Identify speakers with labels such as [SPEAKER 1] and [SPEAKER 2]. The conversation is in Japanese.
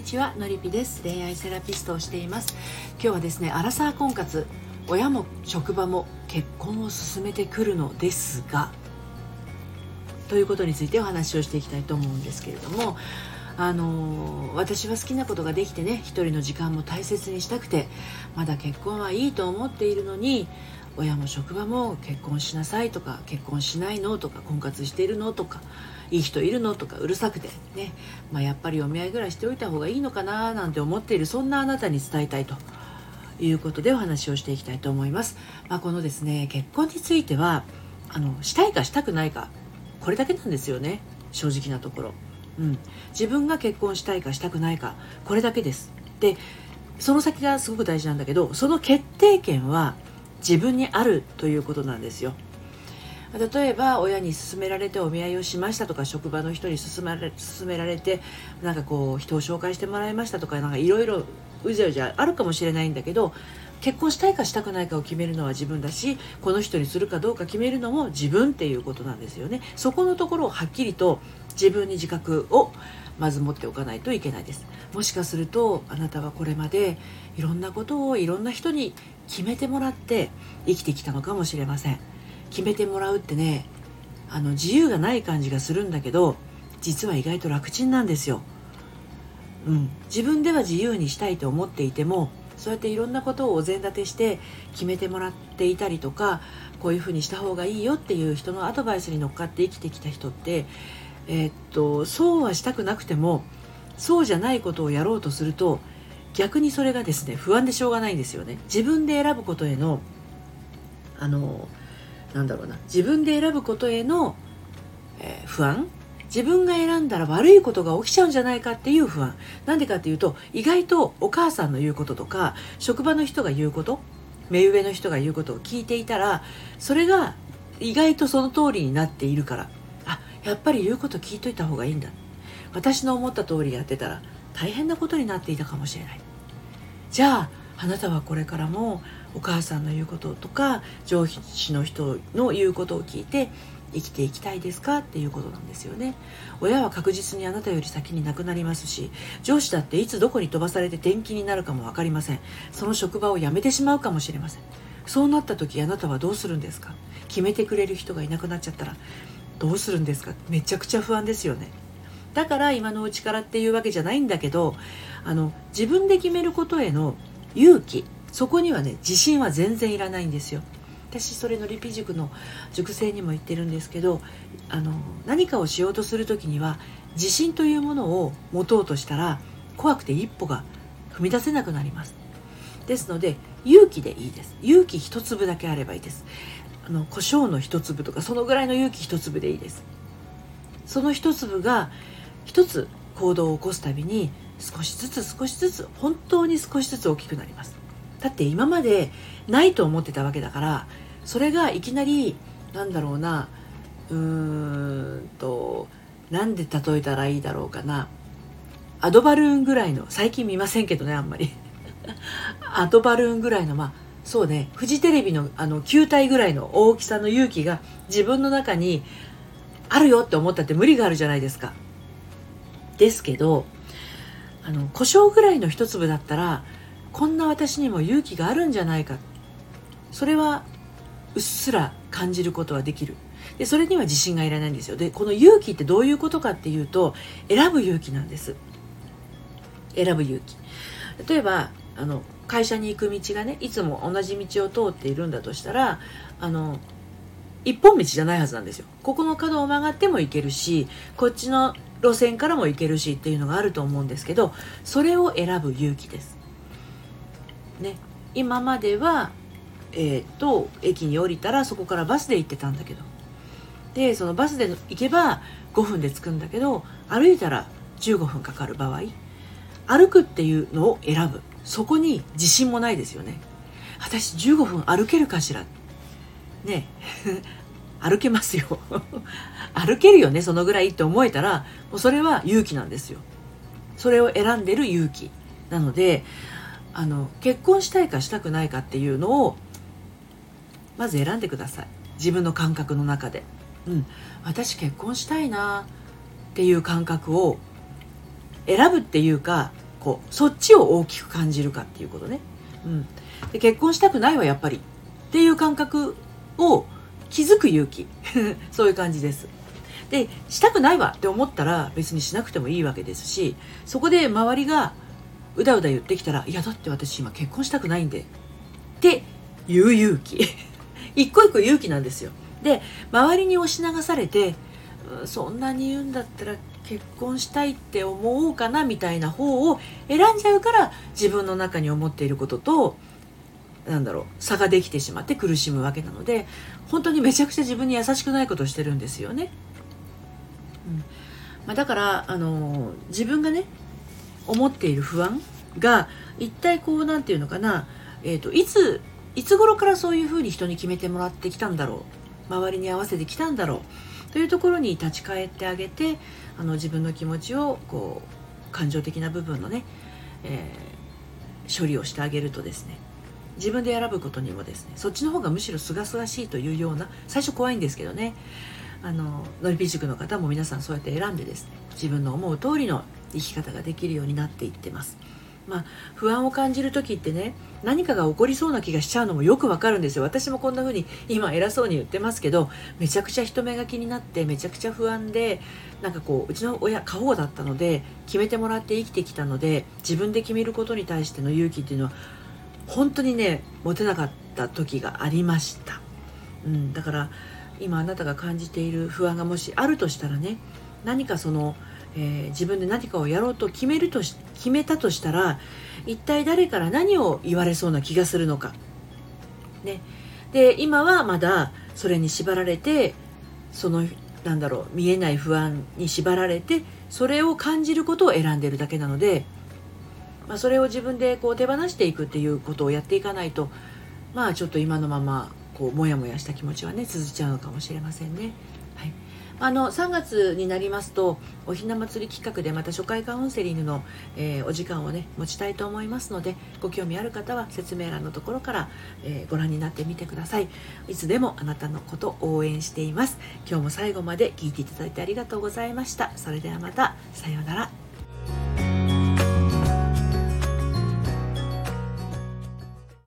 [SPEAKER 1] にちはのりぴです。恋愛セラピストをしています。今日はですねアラサー婚活親も職場も結婚を進めてくるのですがということについてお話をしていきたいと思うんですけれどもあの私は好きなことができてね一人の時間も大切にしたくてまだ結婚はいいと思っているのに親も職場も結婚しなさいとか結婚しないの？とか婚活しているの？とかいい人いるの？とかうるさくてね、まあ、やっぱりお見合いぐらいしておいた方がいいのかななんて思っているそんなあなたに伝えたいと。いうことでお話をしていきたいと思います。まあ、このですね結婚についてはあのしたいかしたくないかこれだけなんですよね。正直なところ。うん、自分が結婚したいかしたくないかこれだけです。でその先がすごく大事なんだけどその決定権は自分にあるということなんですよ。例えば親に勧められてお見合いをしましたとか職場の人に勧められ勧められてなんかこう人を紹介してもらいましたとかなんかいろいろうじゃうじゃあるかもしれないんだけど結婚したいかしたくないかを決めるのは自分だしこの人にするかどうか決めるのも自分っていうことなんですよねそこのところをはっきりと自分に自覚をまず持っておかないといけないですもしかするとあなたはこれまでいろんなことをいろんな人に決めてもらって生きてきたのかもしれません決めてもらうってねあの自由がない感じがするんだけど実は意外と楽ちんなんですよ。うん、自分では自由にしたいと思っていてもそうやっていろんなことをお膳立てして決めてもらっていたりとかこういうふうにした方がいいよっていう人のアドバイスに乗っかって生きてきた人ってえー、っとそうはしたくなくてもそうじゃないことをやろうとすると逆にそれがですね不安でしょうがないんですよね。自分で選ぶことへのあのなんだろうな。自分で選ぶことへの、えー、不安。自分が選んだら悪いことが起きちゃうんじゃないかっていう不安。なんでかっていうと意外とお母さんの言うこととか職場の人が言うこと目上の人が言うことを聞いていたらそれが意外とその通りになっているから。あやっぱり言うこと聞いといた方がいいんだ。私の思った通りやってたら大変なことになっていたかもしれない。じゃああなたはこれからもお母さんの言うこととか上司の人の言うことを聞いて生きていきたいですかっていうことなんですよね。親は確実にあなたより先に亡くなりますし上司だっていつどこに飛ばされて転勤になるかも分かりません。その職場を辞めてしまうかもしれません。そうなった時あなたはどうするんですか？決めてくれる人がいなくなっちゃったらどうするんですか？めちゃくちゃ不安ですよね。だから今のうちからっていうわけじゃないんだけどあの自分で決めることへの勇気そこにはね自信は全然いらないんですよ。私それのリピ塾の塾生にも言ってるんですけどあの何かをしようとする時には自信というものを持とうとしたら怖くて一歩が踏み出せなくなります。ですので勇気でいいです。勇気一粒だけあればいいです。あの胡椒の一粒とかそのぐらいの勇気一粒でいいです。その一粒が一つ行動を起こすたびに少しずつ少しずつ本当に少しずつ大きくなります。だって今までないと思ってたわけだからそれがいきなりなんだろうなうーんとなんで例えたらいいだろうかな。アドバルーンぐらいの最近見ませんけどねあんまり。アドバルーンぐらいのまあそうねフジテレビのあの球体ぐらいの大きさの勇気が自分の中にあるよって思ったって無理があるじゃないですか。ですけどあの胡椒ぐらいの一粒だったらこんな私にも勇気があるんじゃないか。それはうっすら感じることはできる。でそれには自信がいらないんですよ。でこの勇気ってどういうことかっていうと選ぶ勇気なんです。選ぶ勇気。例えばあの会社に行く道がねいつも同じ道を通っているんだとしたらあの一本道じゃないはずなんですよ。ここの角を曲がっても行けるしこっちの路線からも行けるしっていうのがあると思うんですけどそれを選ぶ勇気です。ね。今まではえー、っと駅に降りたらそこからバスで行ってたんだけど。でそのバスで行けば5分で着くんだけど歩いたら15分かかる場合歩くっていうのを選ぶ。そこに自信もないですよね。私15分歩けるかしら。ね。歩けますよ。歩けるよねそのぐらいって思えたらもうそれは勇気なんですよ。それを選んでる勇気。なのであの結婚したいかしたくないかっていうのをまず選んでください。自分の感覚の中で、うん、私結婚したいなっていう感覚を選ぶっていうかこうそっちを大きく感じるかっていうことね、うん、で結婚したくないわやっぱり。っていう感覚を気づく勇気。そういう感じです。でしたくないわって思ったら別にしなくてもいいわけですしそこで周りがうだうだ言ってきたら「いやだって私今結婚したくないんで」って言う勇気。一個一個勇気なんですよ。で周りに押し流されてそんなに言うんだったら結婚したいって思おうかなみたいな方を選んじゃうから自分の中に思っていることとなんだろう差ができてしまって苦しむわけなので本当にめちゃくちゃ自分に優しくないことをしてるんですよね。うんまあ、だからあの自分がね思っている不安が一体こう何て言うのかな、えーと、いついつ頃からそういうふうに人に決めてもらってきたんだろう周りに合わせてきたんだろうというところに立ち返ってあげてあの自分の気持ちをこう感情的な部分のね、えー、処理をしてあげるとですね自分で選ぶことにもですねそっちの方がむしろ清々しいというような最初怖いんですけどねあののりぴ塾の方も皆さんそうやって選んでですね自分の思う通りの生き方ができるようになっていってます。まあ、不安を感じる時ってね何かが起こりそうな気がしちゃうのもよくわかるんですよ私もこんな風に今偉そうに言ってますけどめちゃくちゃ人目が気になってめちゃくちゃ不安でなんかこううちの親過保護だったので決めてもらって生きてきたので自分で決めることに対しての勇気っていうのは本当にね持てなかった時がありました、うん、だから今あなたが感じている不安がもしあるとしたらね何かそのえー、自分で何かをやろうと決めるとし決めたとしたら一体誰から何を言われそうな気がするのか。ね、で今はまだそれに縛られてそのなんだろう見えない不安に縛られてそれを感じることを選んでるだけなので、まあ、それを自分でこう手放していくっていうことをやっていかないとまあちょっと今のままこうモヤモヤした気持ちはね続いちゃうのかもしれませんね。はい。あの3月になりますとおひな祭り企画でまた初回カウンセリングの、えー、お時間をね持ちたいと思いますのでご興味ある方は説明欄のところから、えー、ご覧になってみてください。いつでもあなたのこと応援しています。今日も最後まで聞いていただいてありがとうございました。それではまた。さようなら。